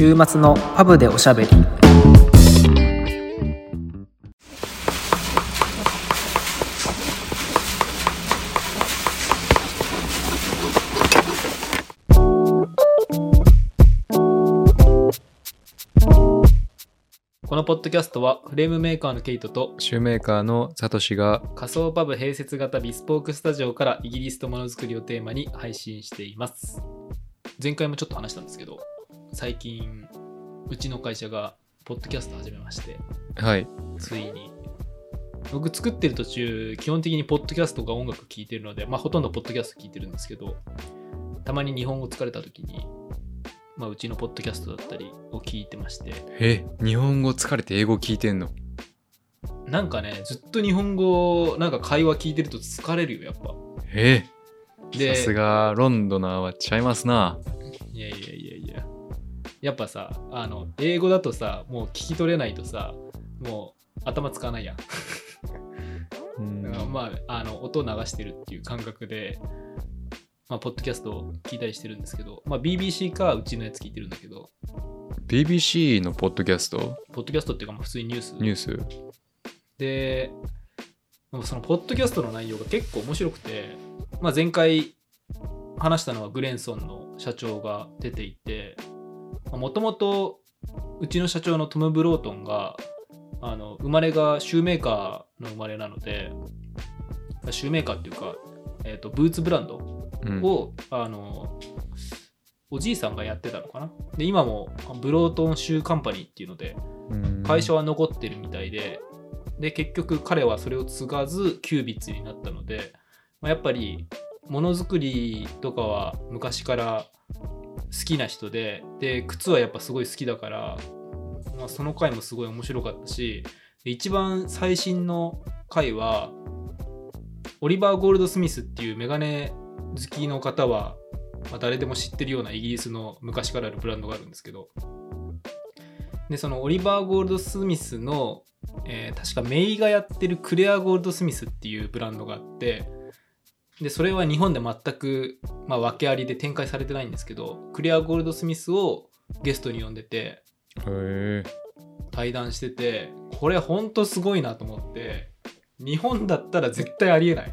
週末のパブでおしゃべり。このポッドキャストはフレームメーカーのケイトとシューメーカーのサトシが仮想パブ併設型ビスポークスタジオからイギリスとものづくりをテーマに配信しています。前回もちょっと話したんですけど最近うちの会社がポッドキャスト始めましてはい。ついに。僕作ってる途中基本的にポッドキャストが音楽聴いてるのでまあほとんどポッドキャスト聴いてるんですけどたまに日本語疲れた時にまあうちのポッドキャストだったりを聞いてまして。え日本語疲れて英語聞いてんの？なんかねずっと日本語なんか会話聞いてると疲れるよやっぱ。えでさすがロンドナーはちゃいますな。いやいやいやいややっぱさあの英語だとさもう聞き取れないとさもう頭使わないやん。うん。だからまああの音を流してるっていう感覚でまあポッドキャストを聞いたりしてるんですけどまあ BBC かうちのやつ聞いてるんだけど BBC のポッドキャスト？ポッドキャストっていうかまあ普通にニュース。ニュース。でそのポッドキャストの内容が結構面白くて、まあ、前回話したのはグレンソンの社長が出ていてもともとうちの社長のトム・ブロートンがあの生まれがシューメーカーの生まれなのでシューメーカーっていうか、えー、とブーツブランドうん。を、あのおじいさんがやってたのかな。で今もブロートンシューカンパニーっていうのでうん。会社は残ってるみたいで、で、結局彼はそれを継がず、キュービッツになったので、まあ、やっぱり、ものづくりとかは昔から好きな人で、で、靴はやっぱすごい好きだから、まあ、その回もすごい面白かったし、一番最新の回は、オリバー・ゴールド・スミスっていうメガネ好きの方は、まあ、誰でも知ってるようなイギリスの昔からあるブランドがあるんですけど、でそのオリバー・ゴールド・スミスの、えー確かメイがやってるクレア・ゴールド・スミスっていうブランドがあってでそれは日本で全く、まあ、訳ありで展開されてないんですけどクレア・ゴールド・スミスをゲストに呼んでて対談しててこれほんとすごいなと思って日本だったら絶対ありえない。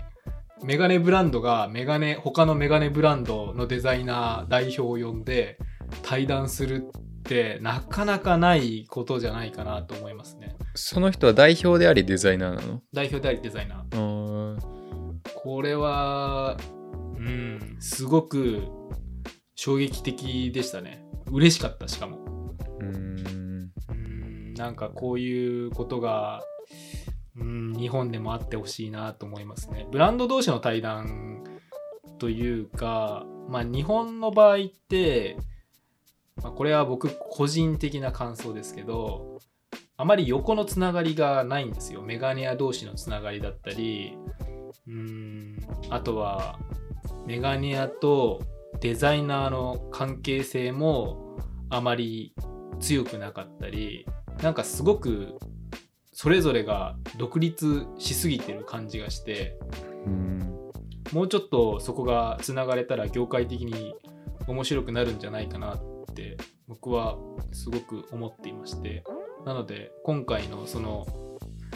メガネブランドがメガネ他のメガネブランドのデザイナー代表を呼んで対談するってなかなかないことじゃないかなと思いますね。その人は代表でありデザイナーなの？代表でありデザイナーこれはうん。すごく衝撃的でしたね。嬉しかったしかも。うーん。うんなんかこういうことがうん日本でもあってほしいなと思いますね。ブランド同士の対談というかまあ日本の場合って、まあ、これは僕個人的な感想ですけどあまり横のつながりがないんですよ。メガネ屋同士のつながりだったりうーん。あとはメガネ屋とデザイナーの関係性もあまり強くなかったりなんかすごくそれぞれが独立しすぎてる感じがしてうん。もうちょっとそこがつながれたら業界的に面白くなるんじゃないかなって僕はすごく思っていまして。なので今回のその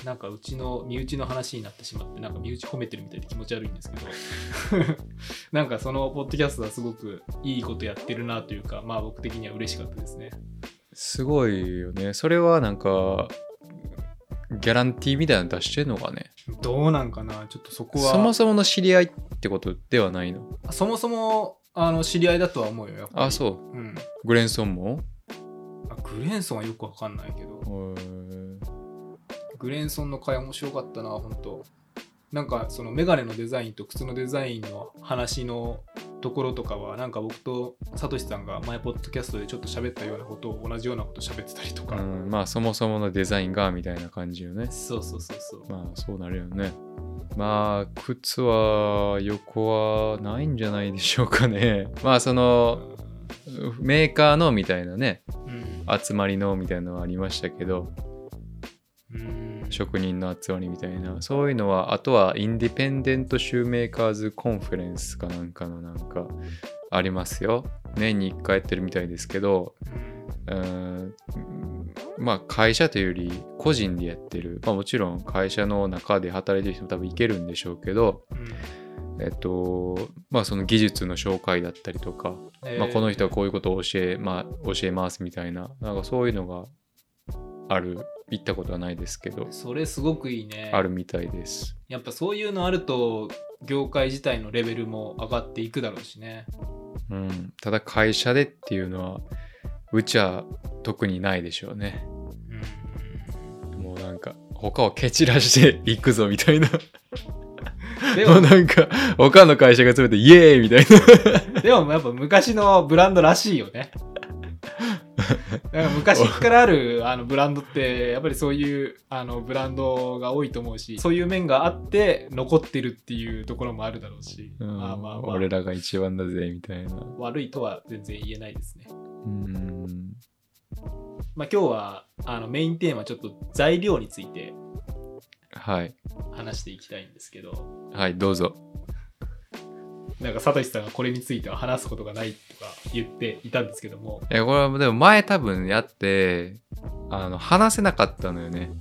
なんかうちの身内の話になってしまってなんか身内褒めてるみたいで気持ち悪いんですけど。なんかそのポッドキャストはすごくいいことやってるなというかまあ僕的には嬉しかったですね。すごいよね。それはなんかギャランティーみたいなの出してんのかね？どうなんかな？ちょっとそこは。そもそもの知り合いってことではないの？そもそもあの知り合いだとは思うよあそう。うん。グレンソンも？あグレンソンはよくわかんないけど。へーグレンソンの回面白かったな本当。なんかそのメガネのデザインと靴のデザインの話のところとかはなんか僕とサトシさんが前ポッドキャストでちょっと喋ったようなことを同じようなこと喋ってたりとか、うん、まあそもそものデザインがみたいな感じよねそうそうそうそうまあそうなるよね。まあ靴は横はないんじゃないでしょうかね。まあそのメーカーのみたいなね。うん。集まりのみたいなのはありましたけど。うん職人の集まりみたいな。そういうのはあとは Independent Shoemakers Conference かなんかのなんかありますよ。年に1回やってるみたいですけどうーんまあ会社というより個人でやってる、まあ、もちろん会社の中で働いてる人も多分いけるんでしょうけど、うん。えっとまあその技術の紹介だったりとか、えーまあ、この人はこういうことを教え,、まあ、教えますみたいななんかそういうのがある行ったことはないですけど、それすごくいいねあるみたいです。やっぱそういうのあると業界自体のレベルも上がっていくだろうしねうん、ただ会社でっていうのはうちは特にないでしょうね。うんもうなんか他を蹴散らしていくぞみたいな。でも なんか他の会社が詰めてイエーイみたいな。でもやっぱ昔のブランドらしいよね なんか昔からあるあのブランドってやっぱりそういうあのブランドが多いと思うしそういう面があって残ってるっていうところもあるだろうし、うんまあまあまあ俺らが一番だぜみたいな。悪いとは全然言えないですね。うん。まあ、今日はあのメインテーマちょっと材料についてはい。話していきたいんですけどはい、どうぞ。なんかサトシさんがこれについては話すことがないとか言っていたんですけども。いや、これはでも前多分やって、あの、話せなかったのよね。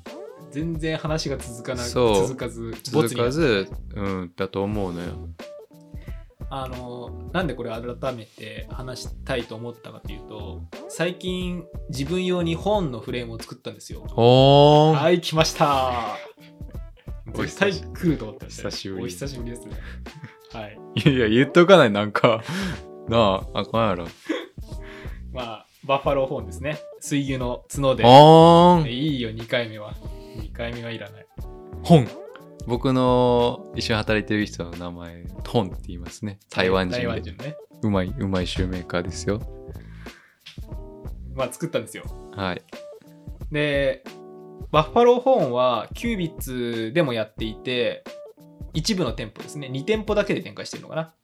全然話が続かなそう。続かず続かず、うん、だと思うのよ。あのなんでこれ改めて話したいと思ったかというと最近自分用に本のフレームを作ったんですよ。おー。はい来ました。お絶対久し来ると思ったんで久しぶり。お久しぶりですね。はいいや言っとかない、なんか。なあ、あかんやろ。まあバッファローホーンですね水牛の角でおーんいいよ2回目は2回目はいらない本僕の一緒に働いてる人の名前、トンって言いますね。台湾人台湾で。人ねうまい、うまいシューメーカーですよ。まあ作ったんですよはい。でバッファローホーンはキュービッツでもやっていて一部の店舗ですね。2店舗だけで展開してるのかな。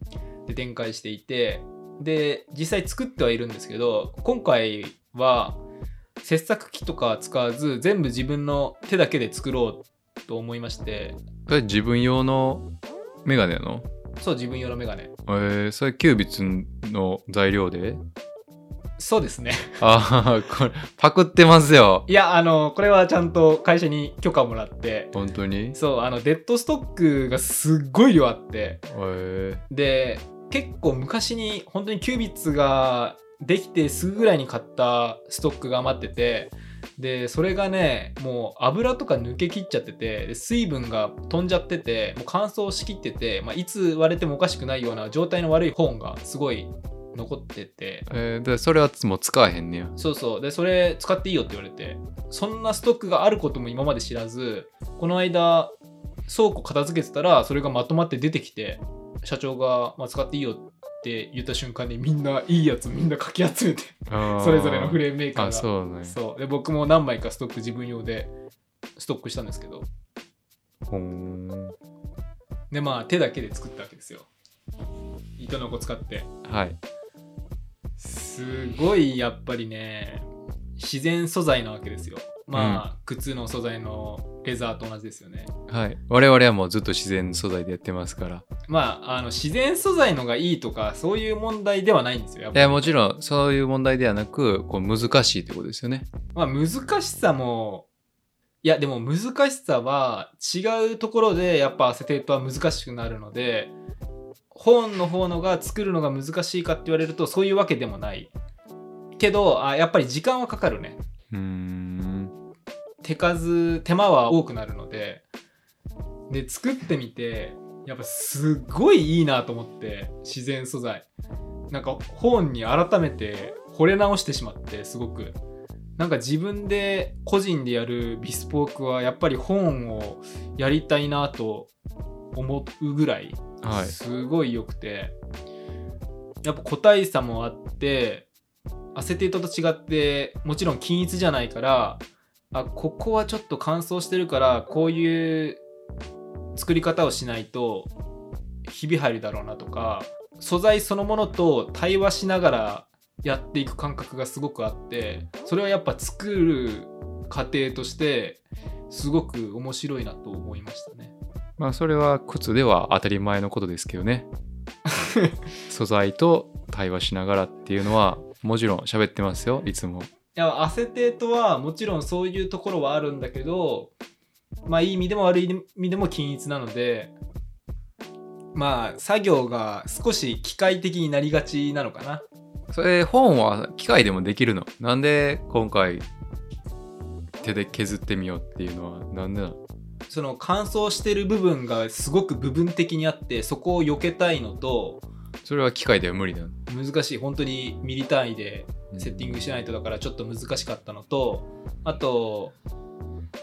で展開していてで実際作ってはいるんですけど今回は切削機とか使わず全部自分の手だけで作ろうと思いまして。それ自分用のメガネなの？そう自分用のメガネ。えー、それキュービッツの材料で？そうですね。ああ、これ、パクってますよ。いやあのこれはちゃんと会社に許可をもらって。本当に？そうあのデッドストックがすっごい量あって。えー、で結構昔に本当にキュービッツができてすぐぐらいに買ったストックが余ってて。でそれがねもう油とか抜けきっちゃってて。で水分が飛んじゃっててもう乾燥しきってて、まあ、いつ割れてもおかしくないような状態の悪い本がすごい残ってて。えー、でそれはもう使わへんねや。そうそう。でそれ使っていいよって言われて。そんなストックがあることも今まで知らずこの間倉庫片付けてたらそれがまとまって出てきて社長が、まあ、使っていいよって言った瞬間にみんないいやつみんなかき集めてそれぞれのフレームメーカーが。あ、そうね。そう。で僕も何枚かストック自分用でストックしたんですけど。ほーん。でまあ手だけで作ったわけですよ。糸のこ使って。はい。すごいやっぱりね自然素材なわけですよまあ、靴の素材のレザーと同じですよねはい。我々はもうずっと自然素材でやってますから。まああの自然素材のがいいとかそういう問題ではないんですよいや、もちろんそういう問題ではなく、こう難しいってことですよね。まあ難しさもいやでも難しさは違うところでやっぱアセテートは難しくなるので本の方のが作るのが難しいかって言われるとそういうわけでもない。けどあやっぱり時間はかかるね。うーん。手数手間は多くなるので。で作ってみてやっぱすっごいいいなと思って自然素材。なんか本に改めて惚れ直してしまってすごく。なんか自分で個人でやるビスポークはやっぱり本をやりたいなと思うぐらいすごい良くてやっぱ個体差もあってアセテートと違ってもちろん均一じゃないからあここはちょっと乾燥してるからこういう作り方をしないとひび入るだろうなとか素材そのものと対話しながらやっていく感覚がすごくあってそれはやっぱ作る過程としてすごく面白いなと思いましたね。まあそれは靴では当たり前のことですけどね。素材と対話しながらっていうのはもちろん喋ってますよ、いつも。やアセテートはもちろんそういうところはあるんだけどまあいい意味でも悪い意味でも均一なのでまあ作業が少し機械的になりがちなのかなそれ本は機械でもできるの？なんで今回手で削ってみようっていうのはなんでなの？その乾燥してる部分がすごく部分的にあってそこを避けたいのとそれは機械では無理なの難しい。本当にミリ単位でセッティングしないとだからちょっと難しかったのとあと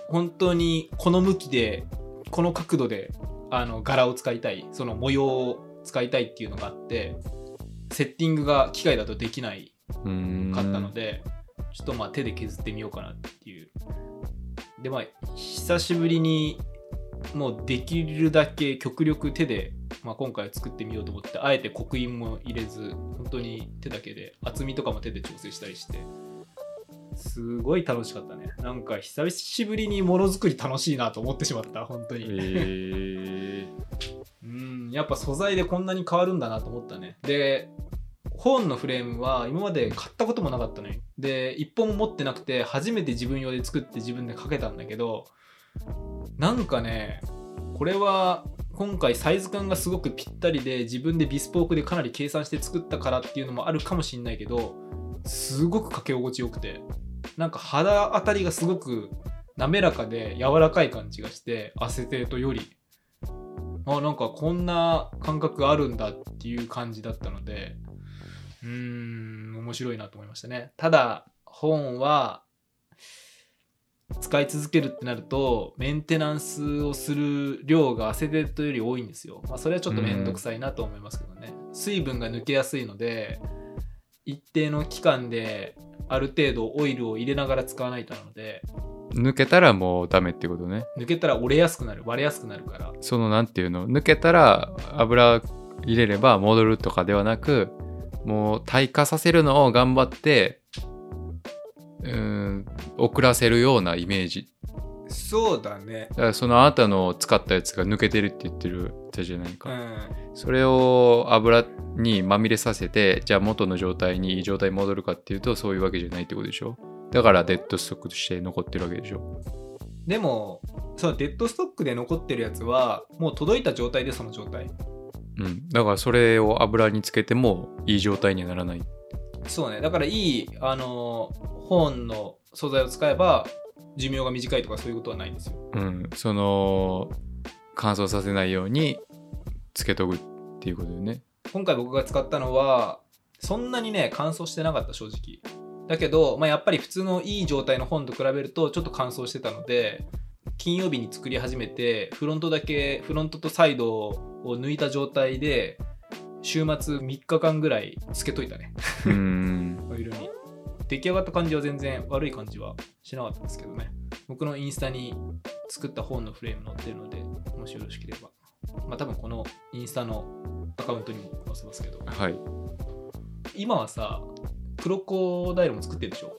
本当にこの向きでこの角度であの柄を使いたい。その模様を使いたいっていうのがあってセッティングが機械だとできないうんかったのでちょっとまあ手で削ってみようかなっていうでまあ久しぶりにもうできるだけ極力手で、まあ、今回は作ってみようと思ってあえて刻印も入れず本当に手だけで厚みとかも手で調整したりしてすごい楽しかったね。なんか久しぶりにものづくり楽しいなと思ってしまった本当に、えうんやっぱ素材でこんなに変わるんだなと思ったね。で本のフレームは今まで買ったこともなかったのよ。で一本も持ってなくて初めて自分用で作って自分でかけたんだけどなんかねこれは今回サイズ感がすごくぴったりで自分でビスポークでかなり計算して作ったからっていうのもあるかもしんないけどすごくかけ心地よくてなんか肌当たりがすごく滑らかで柔らかい感じがしてアセテートより。あなんかこんな感覚あるんだっていう感じだったのでうーん面白いなと思いましたね。ただ本は使い続けるってなるとメンテナンスをする量がアセテートより多いんですよ、まあ、それはちょっと面倒くさいなと思いますけどね、水分が抜けやすいので一定の期間である程度オイルを入れながら使わないとなので抜けたらもうダメってことね。抜けたら折れやすくなる割れやすくなるから。そのなんていうの？抜けたら油入れれば戻るとかではなくもう耐化させるのを頑張ってうーん遅らせるようなイメージ。そうだね。だからそのあなたの使ったやつが抜けてるって言ってるじゃないか、うん。それを油にまみれさせてじゃあ元の状態にいい状態に戻るかっていうとそういうわけじゃないってことでしょ。だからデッドストックとして残ってるわけでしょ。でもそうデッドストックで残ってるやつはもう届いた状態でその状態うん。だからそれを油につけてもいい状態にはならない。そうね。だからいいあの本の素材を使えば寿命が短いとかそういうことはないんですよ。うん。その乾燥させないようにつけとくっていうことよね。今回僕が使ったのはそんなにね乾燥してなかった正直。だけど、まあ、やっぱり普通のいい状態の本と比べるとちょっと乾燥してたので金曜日に作り始めてフロントだけフロントとサイドを抜いた状態で週末3日間ぐらいつけといたね。うーん。オイルに。出来上がった感じは全然悪い感じはしなかったんですけどね。僕のインスタに作った本のフレーム載ってるのでもしよろしければ。まあ多分このインスタのアカウントにも載せますけど。はい。今はさクロコダイルも作ってるでしょ？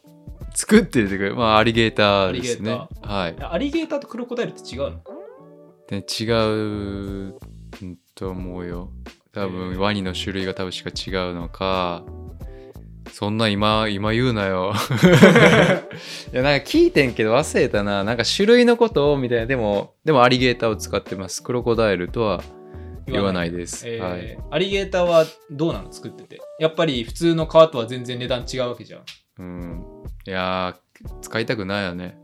作ってるっていうかまあアリゲーターですね。アリはい。アリゲーターとクロコダイルって違うの？で違うと思うよ。多へ分ーワニの種類が多分しか違うのかそんな今今言うなよ。いやなんか聞いてんけど忘れたな。なんか種類のことをみたいな。でもでもアリゲーターを使ってます。クロコダイルとは言わないです、えーはい。アリゲーターはどうなの作ってて？やっぱり普通の革とは全然値段違うわけじゃん。うん。いやー使いたくないよね。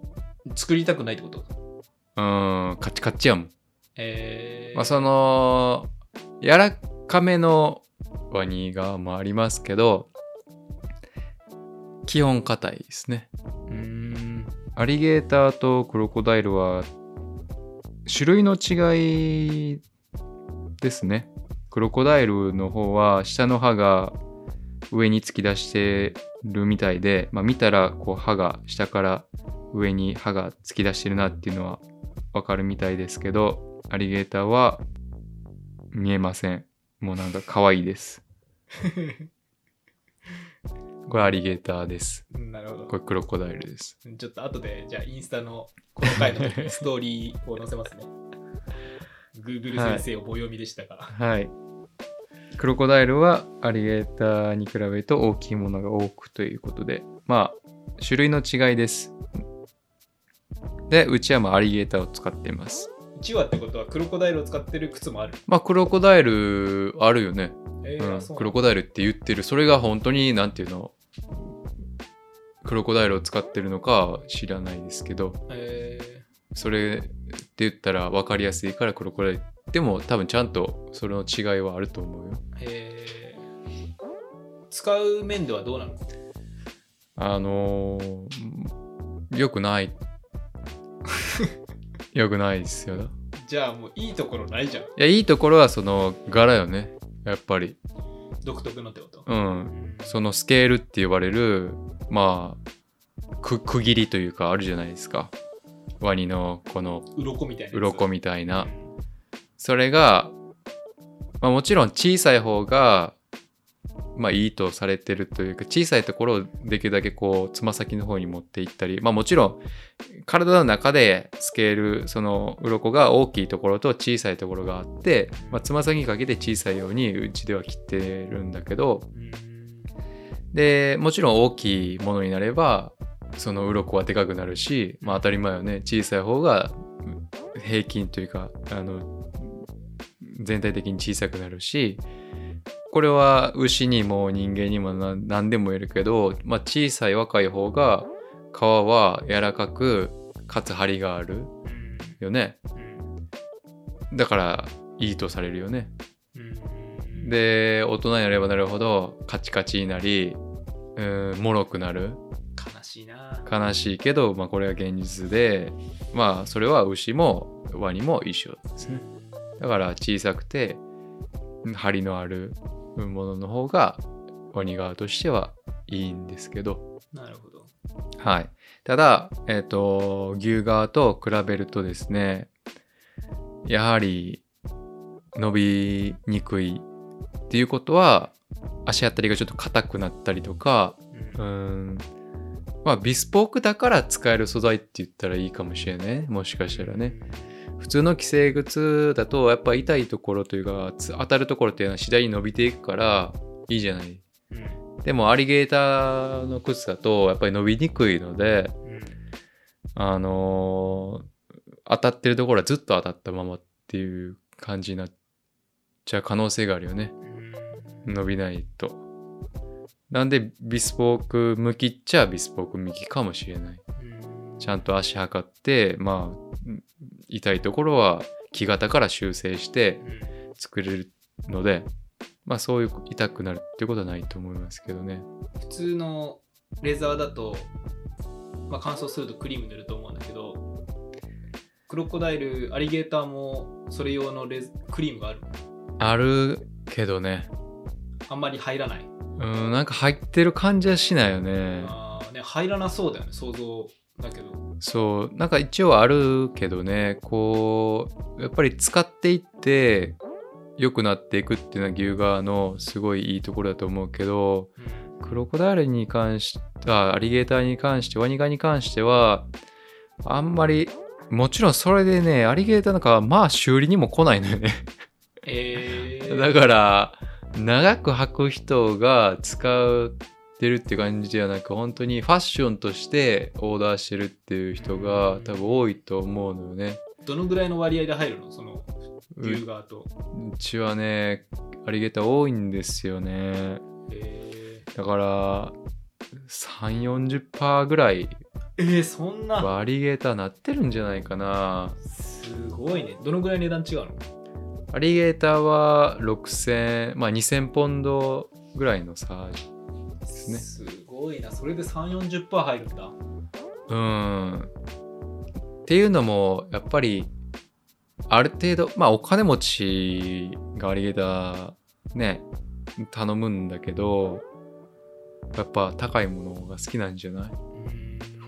作りたくないってこと？うんカチカチやもんえー。まあその柔らかめのワニがもありますけど基本硬いですね。うーん。アリゲーターとクロコダイルは種類の違いですね。クロコダイルの方は下の歯が上に突き出してるみたいで、まあ、見たらこう歯が下から上に歯が突き出してるなっていうのはわかるみたいですけどアリゲーターは見えませんもうなんか可愛いです これアリゲーターですなるほどこれクロコダイルですちょっと後で、じゃあインスタのこの回の ストーリーを載せますね。Google 先生を棒読みでしたが。はい。クロコダイルはアリゲーターに比べると大きいものが多くということで、まあ、種類の違いです。で、うちはまあアリゲーターを使っています。1話ってことはクロコダイルを使ってる靴もある。まあ、クロコダイルあるよね。えー、うん、クロコダイルって言ってる。それが本当に、なんていうの、クロコダイルを使ってるのか知らないですけど、えそれって言ったら分かりやすいからクロコダイル。でも多分ちゃんとそれの違いはあると思うよ。ーえー使う面ではどうなの？あのー、よくない。よくないですよ。いじゃあもういいところないじゃん。や、いいところはその柄よね。やっぱり。独特のってこと？うん。そのスケールって呼ばれる、まあ、く区切りというかあるじゃないですか。ワニのこの鱗みたいなやつ。鱗みたいなう。んそれが、まあもちろん小さい方が、まあいいとされてるというか、小さいところをできるだけこう、つま先の方に持っていったり、まあもちろん、体の中でスケール、その鱗が大きいところと小さいところがあって、まあつま先にかけて小さいようにうちでは切ってるんだけど、で、もちろん大きいものになれば、その鱗はでかくなるし、まあ当たり前よね。小さい方が平均というか、あの、全体的に小さくなるし、これは牛にも人間にもな何でも言えるけど、まあ小さい若い方が皮は柔らかく、かつ張りがあるうんよね。うんだからいいとされるよね。うんで、大人になればなるほどカチカチになり、うん、脆くなる。悲しいな。悲しいけど、まあ、これが現実でまあそれは牛もワニも一緒ですねだから小さくて張りのあるものの方がワニ側としてはいいんですけど。なるほど。はい。ただえっ、と牛側と比べるとですねやはり伸びにくいっていうことは足あたりがちょっと硬くなったりとかうん。うーん。まあビスポークだから使える素材って言ったらいいかもしれないね。もしかしたらね。普通の既成靴だとやっぱ痛いところというかつ当たるところっていうのは次第に伸びていくからいいじゃない。うん。でもアリゲーターの靴だとやっぱり伸びにくいのでうん。あのー当たってるところはずっと当たったままっていう感じになっちゃう可能性があるよね。うん。伸びないと。なんでビスポーク向きっちゃビスポーク向きかもしれない。うんちゃんと足測ってまあうん痛いところは木型から修正してうん作れるのでまあそういう痛くなるってことはないと思いますけどね。普通のレザーだと、まあ、乾燥するとクリーム塗ると思うんだけどクロコダイルアリゲーターもそれ用のレズクリームがあるあるけどね。あんまり入らない、うんなんか入ってる感じはしないよね。あーね入らなそうだよね想像だけどそうなんか一応あるけどねこうやっぱり使っていって良くなっていくっていうのは牛側のすごいいいところだと思うけどクロコダイルに関してあアリゲーターに関してワニガに関してはあんまりもちろんそれでねアリゲーターなんかはまあ修理にも来ないのよね。えー、だから長く履く人が使ってるって感じではなく本当にファッションとしてオーダーしてるっていう人が多分多いと思うのよね。どのぐらいの割合で入るの？その牛側と、うちはねアリゲーター多いんですよね。えだから3 4 0ぐらいー、えー、そんな。はアリゲーターなってるんじゃないかな。すごいね。どのぐらい値段違うの？アリゲーターは6000まあ2000ポンドぐらいの差ですね。すごいな。それで3 4 0入るんだ。うん。っていうのもやっぱりある程度まあお金持ちがアリゲーターね頼むんだけどやっぱ高いものが好きなんじゃない？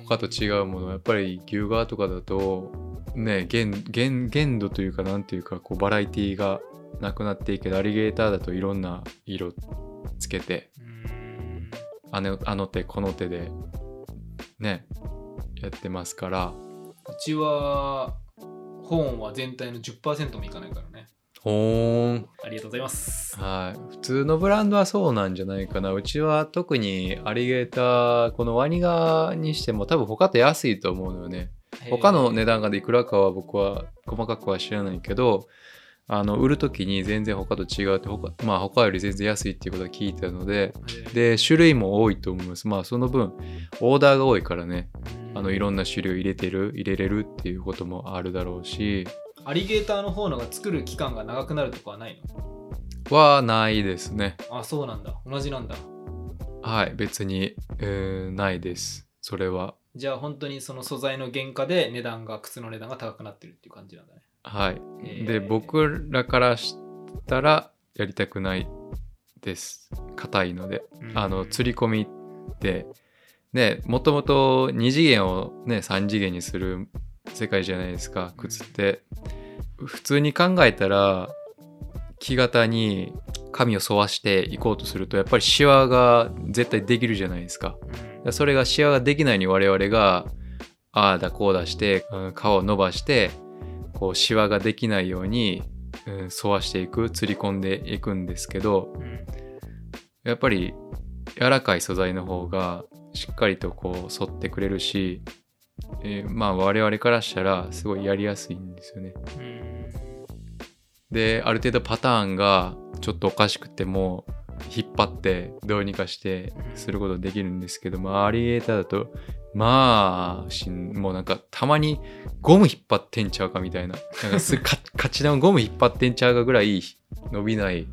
他と違うもの。やっぱり牛側とかだとね限限限度というかなんていうかこうバラエティがなくなっていくけどアリゲーターだといろんな色つけてうんあのあの手この手でねやってますからうちは本は全体の10%もいかないからねほーん。ありがとうございます。はい。普通のブランドはそうなんじゃないかな。うちは特にアリゲーター、このワニガにしても多分他と安いと思うのよね。他の値段がいくらかは僕は細かくは知らないけど、あの売る時に全然他と違うって他,、まあ、他より全然安いっていうことは聞いたのでで、で種類も多いと思います。まあその分オーダーが多いからね。あのいろんな種類入れてる入れれるっていうこともあるだろうし。アリゲーターの方のが作る期間が長くなるとかはないの？はないですね。あ、そうなんだ。同じなんだ。はい。別に、えーないです。それは。じゃあ本当にその素材の原価で値段が、靴の値段が高くなってるっていう感じなんだね。はい。えー。で僕らからしたらやりたくないです。硬いので。うん。あの釣り込みってねもともと2次元をね3次元にする世界じゃないですか靴って。普通に考えたら木型に紙を沿わしていこうとするとやっぱりシワが絶対できるじゃないですか。うん。それがシワができないに我々がああだこうだしてうん皮を伸ばしてこうシワができないように、うん沿わしていく釣り込んでいくんですけどうんやっぱり柔らかい素材の方がしっかりとこう沿ってくれるし、えーまあ我々からしたらすごいやりやすいんですよね。うんである程度パターンがちょっとおかしくても引っ張ってどうにかしてすることできるんですけどもアリゲーターだとまあしんもうなんかたまにゴム引っ張ってんちゃうかみたいななんかす かカチのゴム引っ張ってんちゃうかぐらい伸びない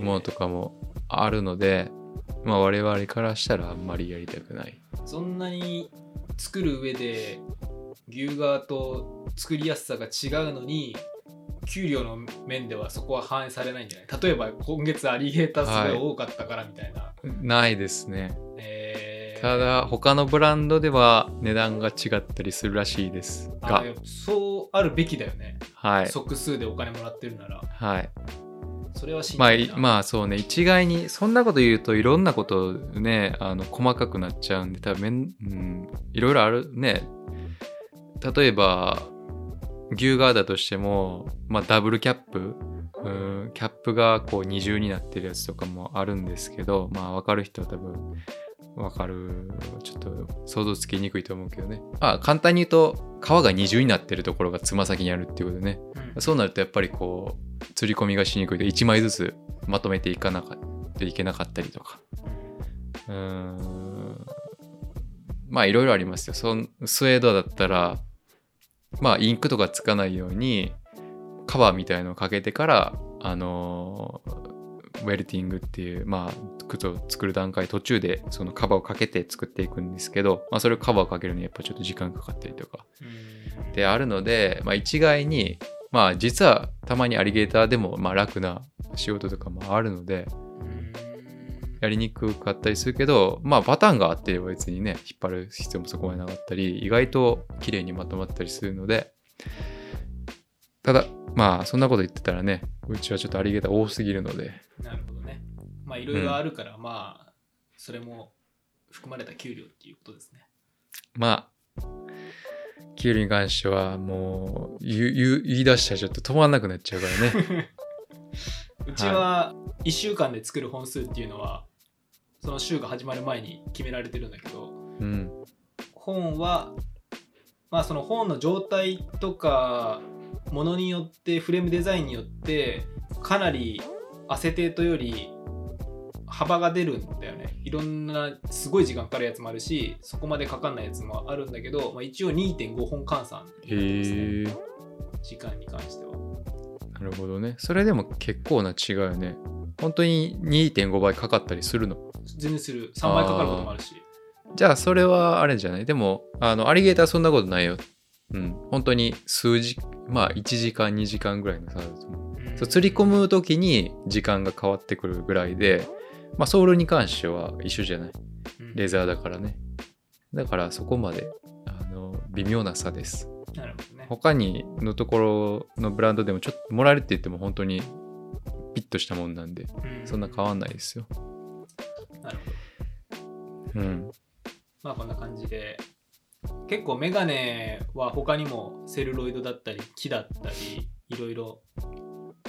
ものとかもあるので、まあ我々からしたらあんまりやりたくない。そんなに作る上で牛側と作りやすさが違うのに給料の面ではそこは反映されないんじゃない？例えば今月アリゲーターすごい多かったからみたいな、ないですね。えーただ他のブランドでは値段が違ったりするらしいですがあ、そうあるべきだよね、はい。即数でお金もらってるならはい。それは信じまあ、まあそうね、一概に、そんなこと言うといろんなことね、あの、細かくなっちゃうんで、多分うん、いろいろあるね。例えば、牛側だとしても、まあダブルキャップ、うん、キャップがこう二重になってるやつとかもあるんですけど、まあ分かる人は多分分かる、ちょっと想像つきにくいと思うけどね。まあ簡単に言うと、皮が二重になってるところがつま先にあるっていうことでね。うんそうなるとやっぱりこう釣り込みがしにくいと1枚ずつまとめていかなかいけなかったりとかうーんまあいろいろありますよそんスウェードだったらまあインクとかつかないようにカバーみたいのをかけてからあのーウェルティングっていうまあ靴を作る段階途中でそのカバーをかけて作っていくんですけど、まあ、それをカバーをかけるのにやっぱちょっと時間かかったりとか。うん。であるので、まあ、一概に、まあ、実はたまにアリゲーターでもまあ楽な仕事とかもあるのでうんやりにくかったりするけど、まあ、パターンがあって別にね引っ張る必要もそこまでなかったり意外と綺麗にまとまったりするのでただまあそんなこと言ってたらねうちはちょっとアリゲーター多すぎるので。なるほどね。まあいろいろあるから、まあそれも含まれた給料っていうことですね。まあ給料に関してはもう言う言う言い出したらちょっと止まらなくなっちゃうからね。うちは1週間で作る本数っていうのはその週が始まる前に決められてるんだけどうん本はまあその本の状態とかものによってフレームデザインによってかなりアセテートより幅が出るんだよねいろんなすごい時間かかるやつもあるしそこまでかかんないやつもあるんだけど、まあ、一応2.5本換算になってますね時間に関してはなるほどね。それでも結構な違いよね。本当に2.5倍かかったりするの？全然する3倍かかることもあるしじゃあそれはあれじゃない？でも、あの、アリゲーターはそんなことないよ。うん。本当に数時、まあ1時間2時間ぐらいの差だと思う。そう釣り込む時に時間が変わってくるぐらいで、まあソールに関しては一緒じゃない？うんレザーだからね。だからそこまで、あの、微妙な差です。なるほどね他にのところのブランドでもちょっともらえるって言っても本当にピッとしたもんなんで、うんそんな変わんないですよ。うん。まあこんな感じで。結構メガネは他にもセルロイドだったり木だったりいろいろ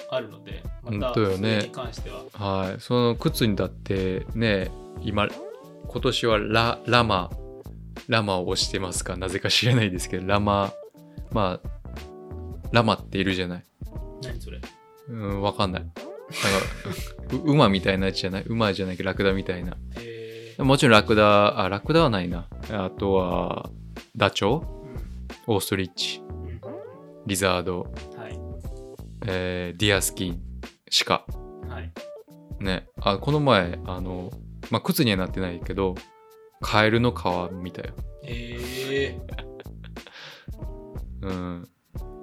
あるのでま本たそ当よね。れに関しては、はい。その靴にだってね今今年はララマラマを押してますか？なぜか知らないですけどラマまあラマっているじゃない。何それ？うんわかんない。なんかう馬みたいなやつじゃない？馬じゃないけどラクダみたいな。えーもちろんラクダあラクダはないな。あとはダチョウ？オーストリッチ？リザード、はい。えーディアスキン？鹿はい。ね。あこの前あのまあ靴にはなってないけどカエルの皮見たよ。え うん。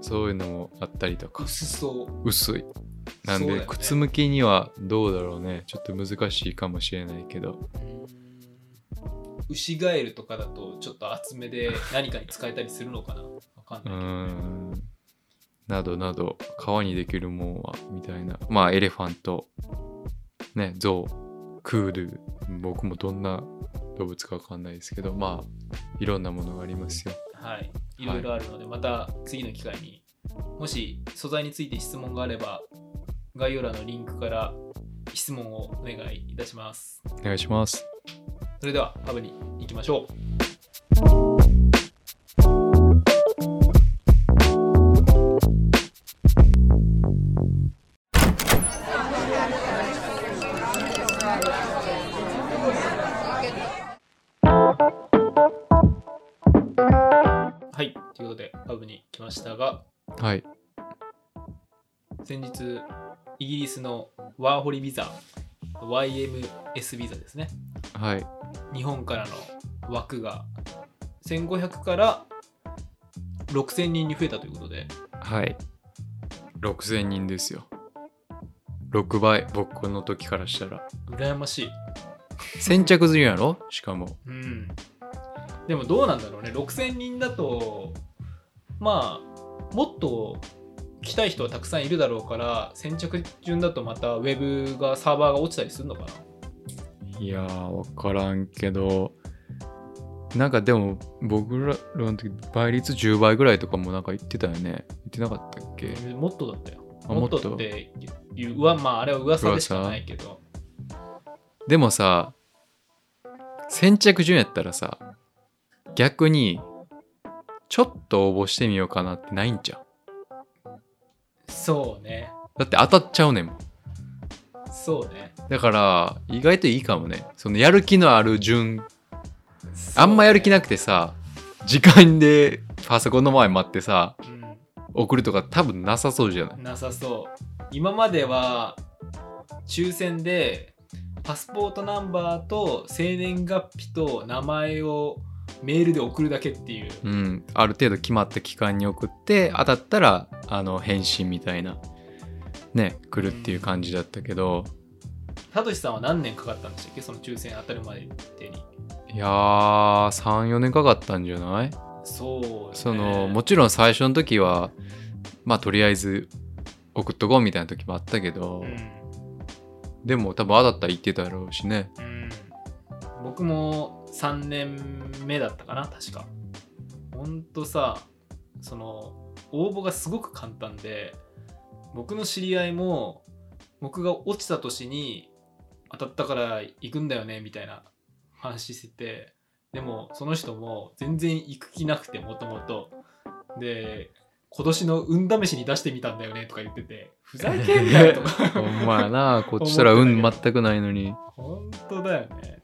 そういうのもあったりとー、か。薄そう。薄い。なんで、ね。靴向きにはどうだろうね。ちょっと難しいかもしれないけど。うーん牛ガエルとかだとちょっと厚めで何かに使えたりするのかな？わかんうないけど、ん。などなど。川にできるもんはみたいな。まあエレファント。ねゾウクール。僕もどんな動物かわかんないですけど。まあいろんなものがありますよ。はい、いろいろあるので、また次の機会にもし素材について質問があれば概要欄のリンクから質問をお願いいたします。お願いしますそれではハブに行きましょう。はいということでハブに来ましたがはい。先日イギリスのワーホリビザ YMS ビザですね。はい日本からの枠が1500から6000人に増えたということで。はい。6000人ですよ。6倍僕の時からしたら。羨ましい。先着済みやろ？しかも。うん。でもどうなんだろうね。6000人だとまあもっと来たい人はたくさんいるだろうから先着順だとまたウェブがサーバーが落ちたりするのかないやー分からんけど。なんかでも僕らの時倍率10倍ぐらいとかもなんか言ってたよね。言ってなかったっけ？もっとだったよ。あもっともっていうまああれは噂でしかないけど。でもさ先着順やったらさ逆にちょっと応募してみようかなってないんちゃう？そうね。だって当たっちゃうねんもんそうね。だから意外といいかもね。そのやる気のある順。あんまやる気なくてさ時間でパソコンの前待ってさうん。送るとか多分なさそうじゃない？なさそう。今までは抽選でパスポートナンバーと生年月日と名前をメールで送るだけっていう。うん、ある程度決まった期間に送って当たったらあの返信みたいなね来るっていう感じだったけど、サトシさんは何年かかったんでしたっけ？その抽選当たるまで手に。いやー34年かかったんじゃない？そう、ね、そのもちろん最初の時はまあとりあえず送っとこうみたいな時もあったけど、うん。でも多分当たったら言ってたろうしね。うん。僕も3年目だったかな確か。ほんとさその応募がすごく簡単で僕の知り合いも僕が落ちた年に当たったから行くんだよねみたいな話しててでもその人も全然行く気なくてもともと。で今年の運試しに出してみたんだよねとか言っててふざけんなよとか。ほんまやなこっちしたら運全くないのに。本当だよね。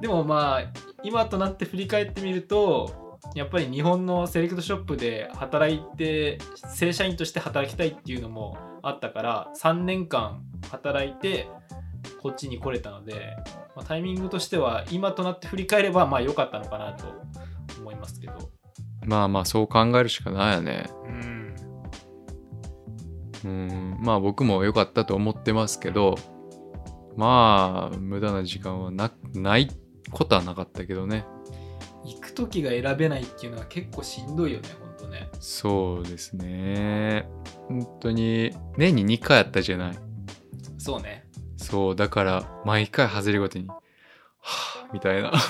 でもまあ今となって振り返ってみるとやっぱり日本のセレクトショップで働いて正社員として働きたいっていうのもあったから3年間働いてこっちに来れたので、まあ、タイミングとしては今となって振り返ればまあ良かったのかなと思いますけど。まあまあそう考えるしかないよね。うん。うんまあ僕も良かったと思ってますけどまあ無駄な時間はなないことはなかったけどね行く時が選べないっていうのは結構しんどいよねほんとね。そうですね。本当に。年に2回やったじゃない。そうね。そうだから毎回外れるごとにはあみたいな。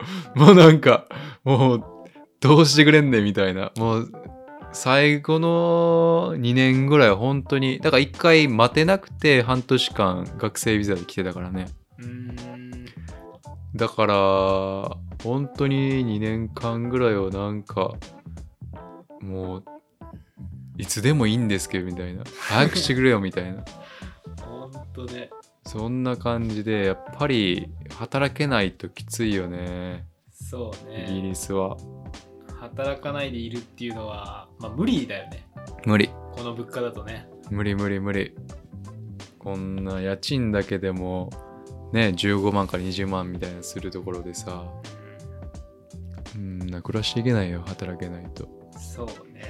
もうなんかもうどうしてくれんねんみたいな。もう最後の2年ぐらいは本当にだから1回待てなくて半年間学生ビザで来てたからね。うーんだから本当に2年間ぐらいはなんかもういつでもいいんですけどみたいな。早くしてくれよみたいな。ほんとね。そんな感じでやっぱり働けないときついよね。そうイギねリスは。働かないでいるっていうのは、まあ、無理だよね。無理。この物価だとね。無理無理無理。こんな家賃だけでもね15万から20万みたいなするところでさ。うん。な暮らしていけないよ働けないと。そうね。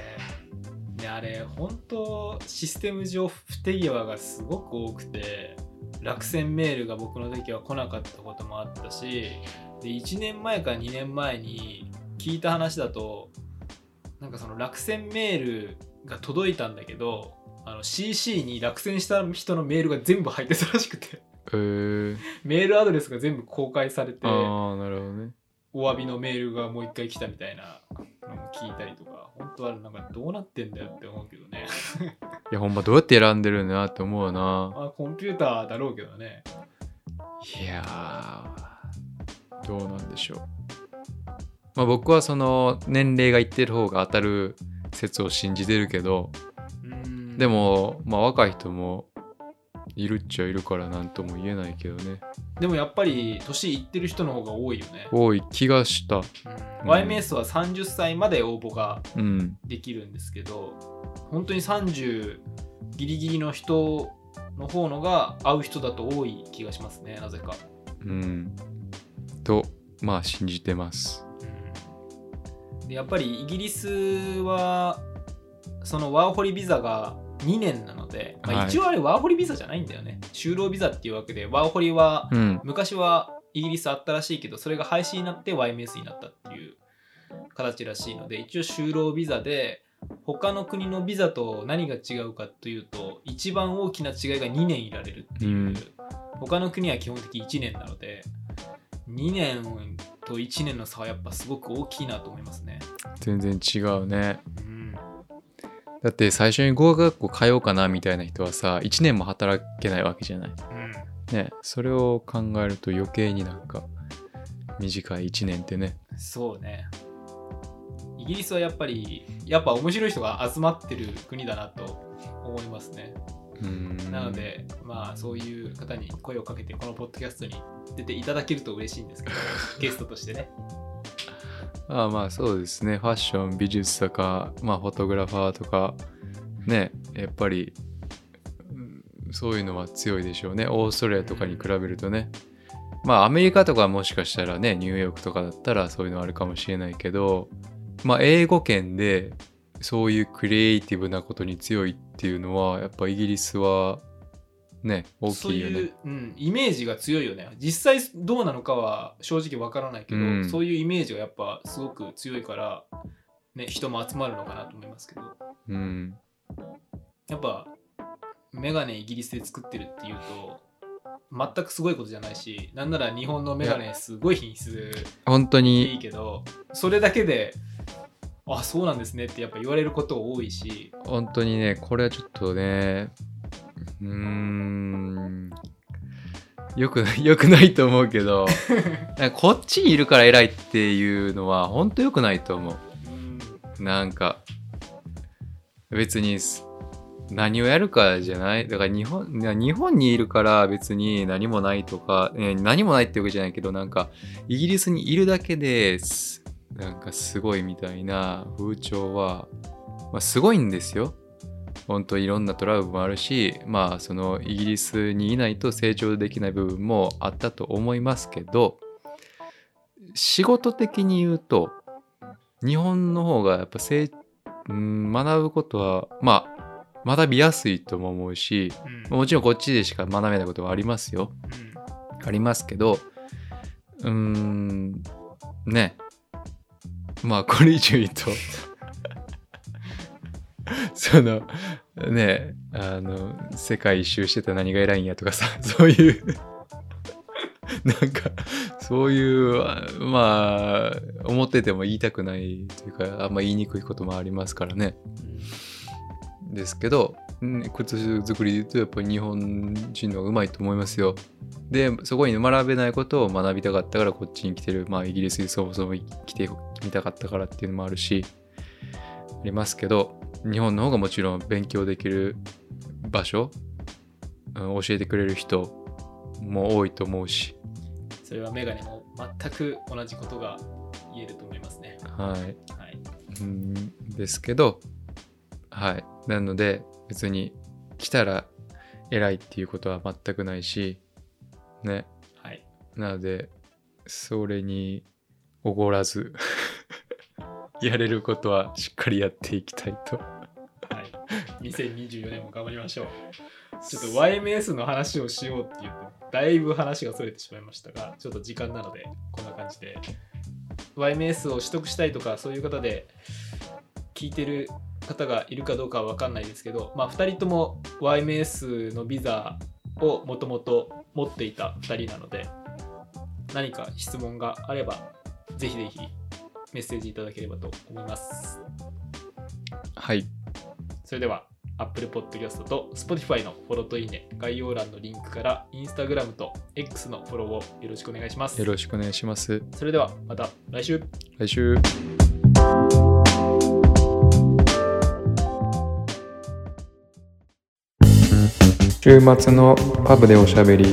ねあれ本当システム上不手際がすごく多くて落選メールが僕の時は来なかったこともあったしで1年前か2年前に聞いた話だとなんかその落選メールが届いたんだけどあの CC に落選した人のメールが全部入ってたらしくてえー、メールアドレスが全部公開されてああなるほどね。お詫びのメールがもう一回来たみたいなのも聞いたりとか本当はなんかどうなってんだよって思うけどね。いやほんまどうやって選んでるんだなって思うよな。まあコンピューターだろうけどね。いやーどうなんでしょう。まあ僕はその年齢がいってる方が当たる説を信じてるけどうん。でもまあ若い人もいるっちゃいるから何とも言えないけどね。でもやっぱり年いってる人の方が多いよね、多い気がした。うん。YMS は30歳まで応募がうん。できるんですけど本当に30ギリギリの人の方のが合う人だと多い気がしますねなぜか、うん。とまあ信じてます。うん。でやっぱりイギリスはそのワーホリビザが2年なので、まあ、はい。一応あれワーホリビザじゃないんだよね、就労ビザっていうわけでワーホリはうん。昔はイギリスあったらしいけどそれが廃止になって YMS になったっていう形らしいので一応就労ビザで他の国のビザと何が違うかというと一番大きな違いが2年いられるっていう、うん。他の国は基本的1年なので2年と1年の差はやっぱすごく大きいなと思いますね。全然違うね。うん、だって最初に語学学校通おうかなみたいな人はさ1年も働けないわけじゃないねそれを考えると余計になんか短い1年ってねそうね。イギリスはやっぱりやっぱ面白い人が集まってる国だなと思いますね。うんなので、まあそういう方に声をかけてこのポッドキャストに出ていただけると嬉しいんですけど、ゲストとしてね。ああまあそうですね。ファッション美術とかまあフォトグラファーとかねやっぱりそういうのは強いでしょうね。オーストラリアとかに比べるとね。まあアメリカとかもしかしたらねニューヨークとかだったらそういうのあるかもしれないけどまあ英語圏でそういうクリエイティブなことに強いっていうのはやっぱイギリスはね大きいよね。そういう、うん、イメージが強いよね。実際どうなのかは正直わからないけど、うん。そういうイメージがやっぱすごく強いから、ね、人も集まるのかなと思いますけど、うん。やっぱメガネイギリスで作ってるっていうと、全くすごいことじゃないし、なんなら日本のメガネすごい品質本当いにいけどそれだけであそうなんですねってやっぱ言われること多いし。本当にねこれはちょっとねうーん。よく よくないと思うけど こっちにいるから偉いっていうのは本当よくないと思う。なんか別にす何をやるかじゃない。だから日本日本にいるから別に何もないとか、え何もないってわけじゃないけどなんかイギリスにいるだけですなんかすごいみたいな風潮は、まあ、すごいんですよ本当いろんなトラブルもあるしまあそのイギリスにいないと成長できない部分もあったと思いますけど仕事的に言うと日本の方がやっぱ学ぶことはまあ学びやすいとも思うしうん。もちろんこっちでしか学べないことはありますよ。ありますけどうーんね。まあこれ以上言うと そのねあの世界一周してた何が偉いんやとかさ そういう。なんかそういうまあ思ってても言いたくないというかあんま言いにくいこともありますからね。ですけどうん靴作りで言うとやっぱり日本人の方がうまいと思いますよ。でそこに学べないことを学びたかったからこっちに来てるまあイギリスにそもそも来てみたかったからっていうのもあるしありますけど日本の方がもちろん勉強できる場所、うん教えてくれる人も多いと思うしそれはメガネも全く同じことが言えると思いますね。はいはい。うんですけどはいなので別に来たら偉いっていうことは全くないしねはい。なのでそれにおごらずやれることはしっかりやっていきたいとはい。2024年も頑張りましょう。ちょっと YMS の話をしようって言って、だいぶ話がそれてしまいましたが、ちょっと時間なので、こんな感じで。YMS を取得したいとか、そういう方で聞いてる方がいるかどうかは分かんないですけど、まあ、2人とも YMS のビザをもともと持っていた2人なので、何か質問があれば、ぜひぜひメッセージいただければと思います。はいそれでは Apple Podcast と Spotify のフォローといいね、概要欄のリンクから Instagram と X のフォローをよろしくお願いします。よろしくお願いしますそれではまた来週。来週週末のパブでおしゃべり